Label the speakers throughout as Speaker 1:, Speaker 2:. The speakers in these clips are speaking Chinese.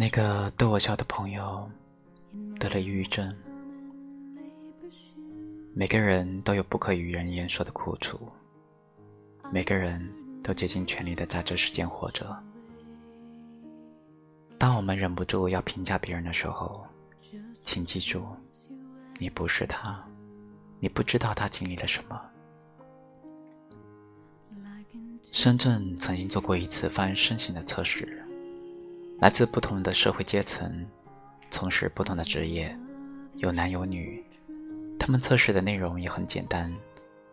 Speaker 1: 那个逗我笑的朋友得了抑郁症。每个人都有不可与人言说的苦楚，每个人都竭尽全力的在这世间活着。当我们忍不住要评价别人的时候，请记住，你不是他，你不知道他经历了什么。深圳曾经做过一次发人深省的测试，来自不同的社会阶层，从事不同的职业，有男有女。他们测试的内容也很简单，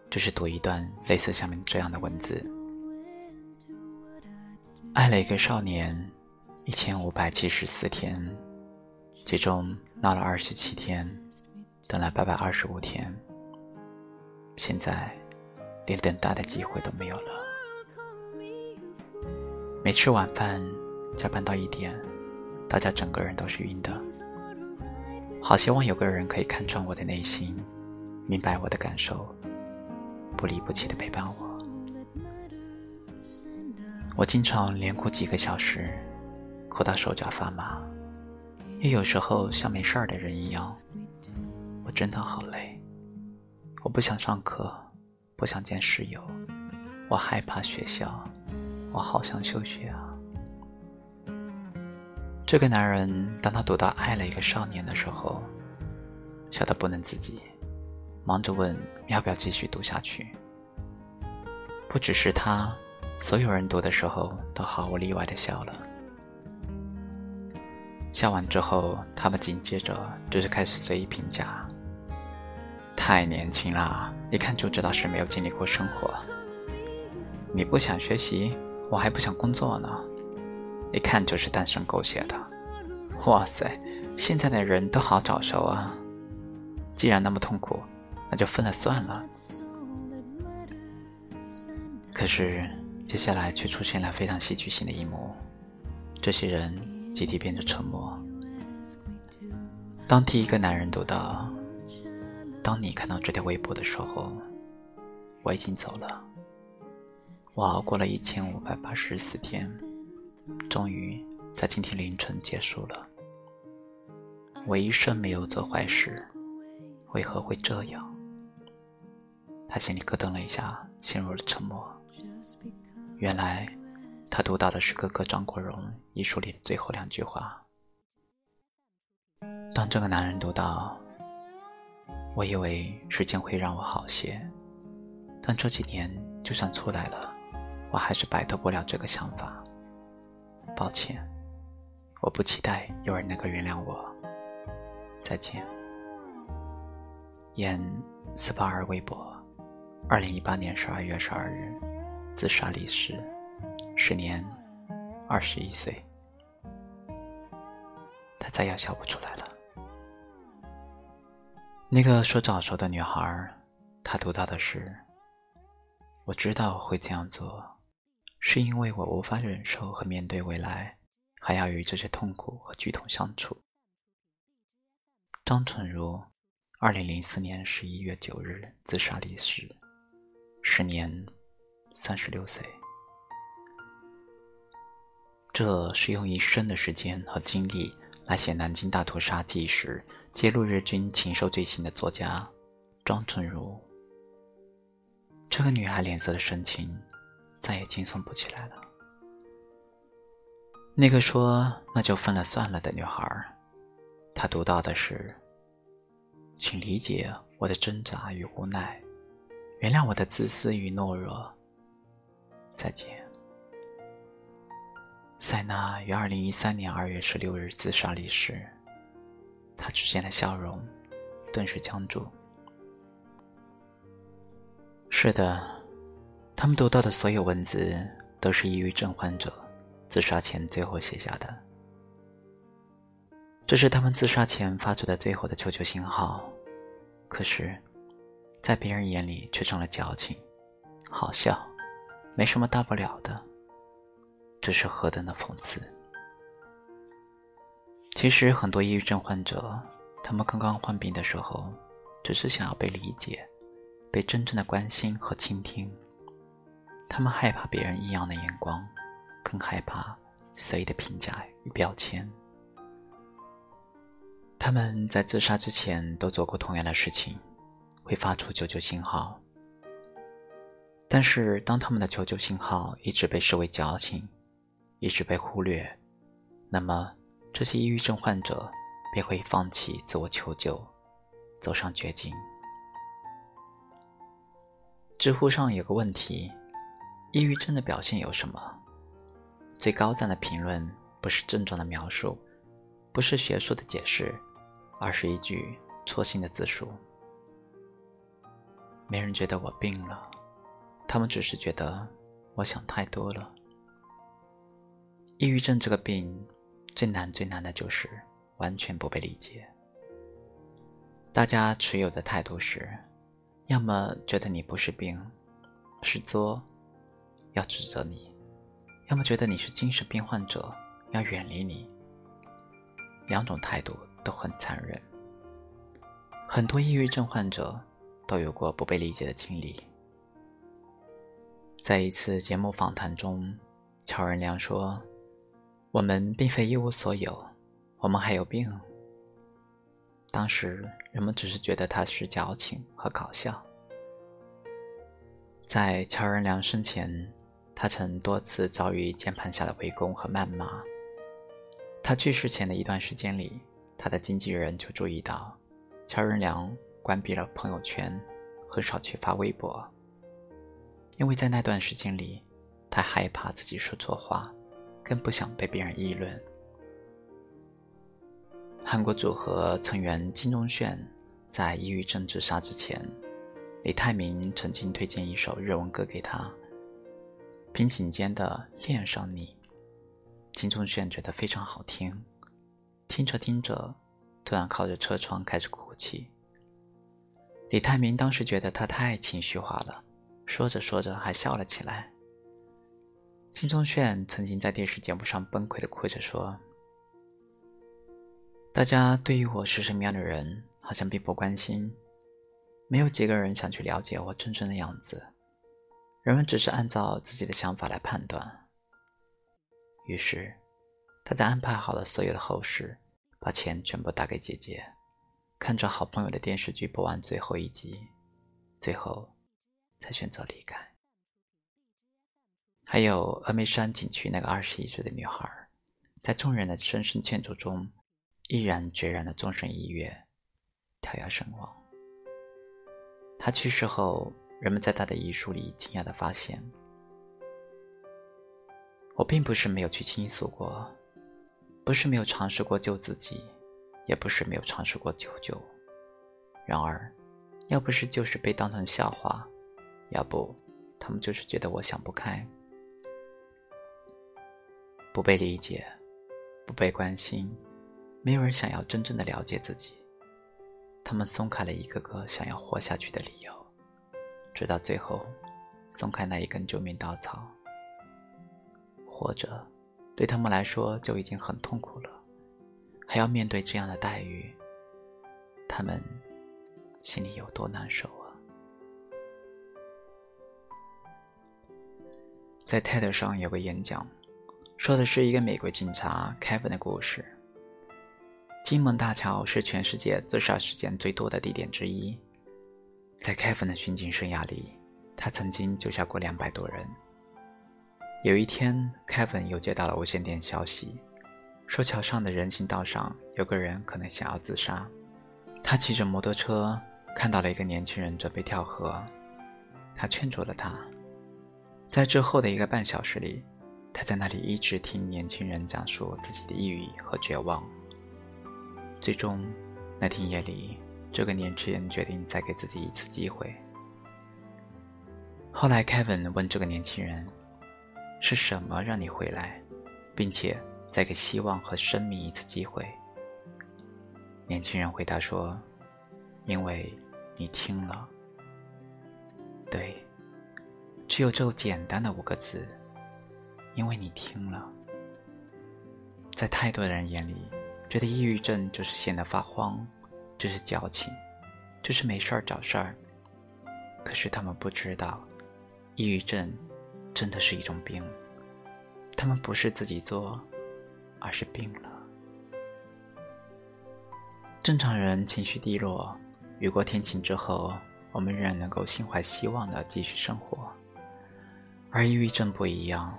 Speaker 1: 就是读一段类似下面这样的文字：爱了一个少年一千五百七十四天，其中闹了二十七天，等了八百二十五天，现在连等待的机会都没有了。没吃晚饭，加班到一点，大家整个人都是晕的。好希望有个人可以看穿我的内心，明白我的感受，不离不弃的陪伴我。我经常连哭几个小时，哭到手脚发麻，也有时候像没事儿的人一样。我真的好累，我不想上课，不想见室友，我害怕学校，我好想休学啊。这个男人，当他读到爱了一个少年的时候，笑得不能自己，忙着问要不要继续读下去。不只是他，所有人读的时候都毫无例外的笑了。笑完之后，他们紧接着就是开始随意评价：太年轻啦，一看就知道是没有经历过生活。你不想学习，我还不想工作呢。一看就是单身狗写的，哇塞！现在的人都好早熟啊。既然那么痛苦，那就分了算了。可是接下来却出现了非常戏剧性的一幕，这些人集体变得沉默。当第一个男人读到：“当你看到这条微博的时候，我已经走了。我熬过了一千五百八十四天。”终于在今天凌晨结束了。我一生没有做坏事，为何会这样？他心里咯噔了一下，陷入了沉默。原来，他读到的是哥哥张国荣遗书里的最后两句话。当这个男人读到：“我以为时间会让我好些，但这几年就算出来了，我还是摆脱不了这个想法。”抱歉，我不期待有人能够原谅我。再见。演斯巴尔微博，二零一八年十二月十二日自杀离世，时年二十一岁。他再也笑不出来了。那个说早熟的女孩，她读到的是：我知道会这样做。是因为我无法忍受和面对未来，还要与这些痛苦和剧痛相处。张纯如，二零零四年十一月九日自杀离世，时年三十六岁。这是用一生的时间和精力来写南京大屠杀纪实，揭露日军禽兽罪行的作家张纯如。这个女孩脸色的神情。再也轻松不起来了。那个说“那就分了算了”的女孩，她读到的是：“请理解我的挣扎与无奈，原谅我的自私与懦弱。”再见。塞纳于二零一三年二月十六日自杀离世，他之间的笑容顿时僵住。是的。他们读到的所有文字都是抑郁症患者自杀前最后写下的，这是他们自杀前发出的最后的求救信号。可是，在别人眼里却成了矫情、好笑，没什么大不了的。这是何等的讽刺！其实，很多抑郁症患者，他们刚刚患病的时候，只是想要被理解，被真正的关心和倾听。他们害怕别人异样的眼光，更害怕随意的评价与标签。他们在自杀之前都做过同样的事情，会发出求救信号。但是，当他们的求救信号一直被视为矫情，一直被忽略，那么这些抑郁症患者便会放弃自我求救，走上绝境。知乎上有个问题：抑郁症的表现有什么？最高赞的评论不是症状的描述，不是学术的解释，而是一句戳心的自述。没人觉得我病了。他们只是觉得我想太多了。抑郁症这个病最难最难的就是完全不被理解。大家持有的态度是：要么觉得你不是病，是作，要指责你；要么觉得你是精神病患者，要远离你。两种态度都很残忍。很多抑郁症患者都有过不被理解的经历。在一次节目访谈中，乔任梁说：“我们并非一无所有，我们还有病。”当时人们只是觉得他是矫情和搞笑。在乔任梁生前，他曾多次遭遇键盘侠的围攻和谩骂。他去世前的一段时间里，他的经纪人就注意到，乔任梁关闭了朋友圈，很少去发微博。因为在那段时间里，他害怕自己说错话，更不想被别人议论。韩国组合成员金钟铉在抑郁症自杀之前，李泰民曾经推荐一首日文歌给他，《平行间的恋上你》。金钟铉觉得非常好听，听着听着，突然靠着车窗开始哭泣。李泰民当时觉得他太情绪化了。说着说着，还笑了起来。金钟铉曾经在电视节目上崩溃的哭着说：“大家对于我是什么样的人，好像并不关心，没有几个人想去了解我真正的样子。人们只是按照自己的想法来判断。”于是，他在安排好了所有的后事，把钱全部打给姐姐，看着好朋友的电视剧播完最后一集，最后。才选择离开。还有峨眉山景区那个二十一岁的女孩，在众人的深深劝阻中，毅然决然的纵身一跃，跳崖身亡。他去世后，人们在他的遗书里惊讶的发现：我并不是没有去倾诉过，不是没有尝试过救自己，也不是没有尝试过求救。然而，要不是就是被当成笑话。要不，他们就是觉得我想不开，不被理解，不被关心，没有人想要真正的了解自己。他们松开了一个个想要活下去的理由，直到最后，松开那一根救命稻草。活着，对他们来说就已经很痛苦了，还要面对这样的待遇，他们心里有多难受啊！在 TED 上有个演讲，说的是一个美国警察 Kevin 的故事。金门大桥是全世界自杀事件最多的地点之一。在 Kevin 的巡警生涯里，他曾经救下过两百多人。有一天，Kevin 又接到了无线电消息，说桥上的人行道上有个人可能想要自杀。他骑着摩托车看到了一个年轻人准备跳河，他劝住了他。在之后的一个半小时里，他在那里一直听年轻人讲述自己的抑郁和绝望。最终，那天夜里，这个年轻人决定再给自己一次机会。后来，Kevin 问这个年轻人：“是什么让你回来，并且再给希望和生命一次机会？”年轻人回答说：“因为你听了。”对。只有这简单的五个字，因为你听了。在太多的人眼里，觉得抑郁症就是闲得发慌，这是矫情，这是没事儿找事儿。可是他们不知道，抑郁症真的是一种病。他们不是自己作，而是病了。正常人情绪低落，雨过天晴之后，我们仍然能够心怀希望的继续生活。而抑郁症不一样，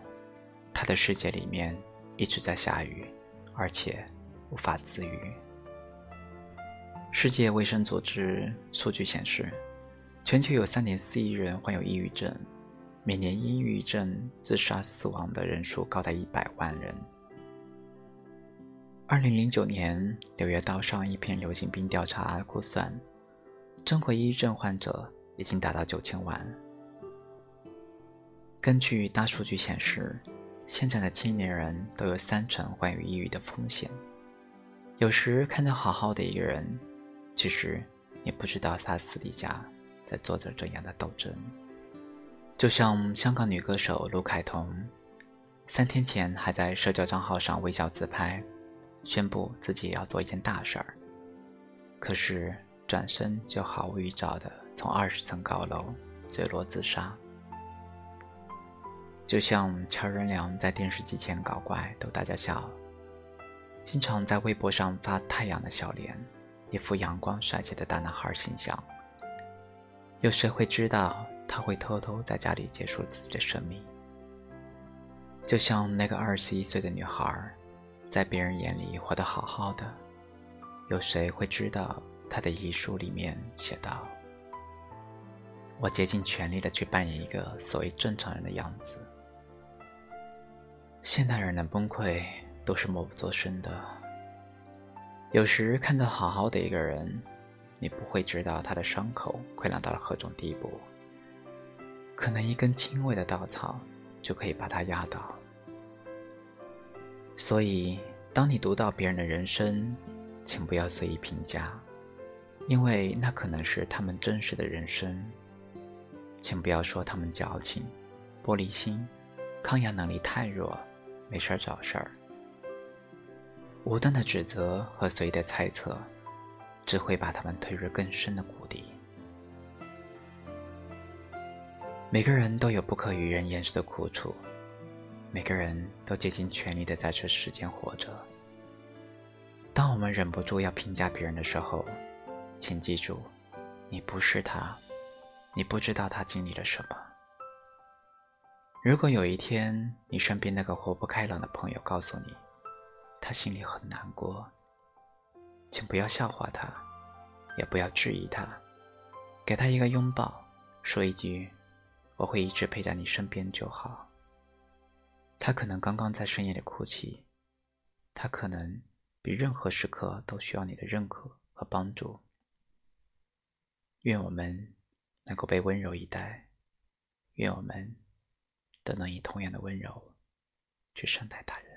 Speaker 1: 他的世界里面一直在下雨，而且无法自愈。世界卫生组织数据显示，全球有3.4亿人患有抑郁症，每年因抑郁症自杀死亡的人数高达100万人。2009年，《柳叶刀》上一篇流行病调查估算，中国抑郁症患者已经达到9000万。根据大数据显示，现在的青年人都有三成患有抑郁的风险。有时看着好好的一个人，其实你不知道他私底下在做着怎样的斗争。就像香港女歌手卢凯彤，三天前还在社交账号上微笑自拍，宣布自己要做一件大事儿，可是转身就毫无预兆的从二十层高楼坠落自杀。就像乔任梁在电视机前搞怪逗大家笑，经常在微博上发太阳的笑脸，一副阳光帅气的大男孩形象。有谁会知道他会偷偷在家里结束自己的生命？就像那个二十一岁的女孩，在别人眼里活得好好的，有谁会知道她的遗书里面写道：“我竭尽全力的去扮演一个所谓正常人的样子。”现代人的崩溃都是默不作声的。有时看到好好的一个人，你不会知道他的伤口溃烂到了何种地步，可能一根轻微的稻草就可以把他压倒。所以，当你读到别人的人生，请不要随意评价，因为那可能是他们真实的人生。请不要说他们矫情、玻璃心、抗压能力太弱。没事儿找事儿，无端的指责和随意的猜测，只会把他们推入更深的谷底。每个人都有不可与人言说的苦楚，每个人都竭尽全力的在这世间活着。当我们忍不住要评价别人的时候，请记住，你不是他，你不知道他经历了什么。如果有一天，你身边那个活泼开朗的朋友告诉你，他心里很难过，请不要笑话他，也不要质疑他，给他一个拥抱，说一句“我会一直陪在你身边就好”。他可能刚刚在深夜里哭泣，他可能比任何时刻都需要你的认可和帮助。愿我们能够被温柔以待，愿我们。都能以同样的温柔去善待他人。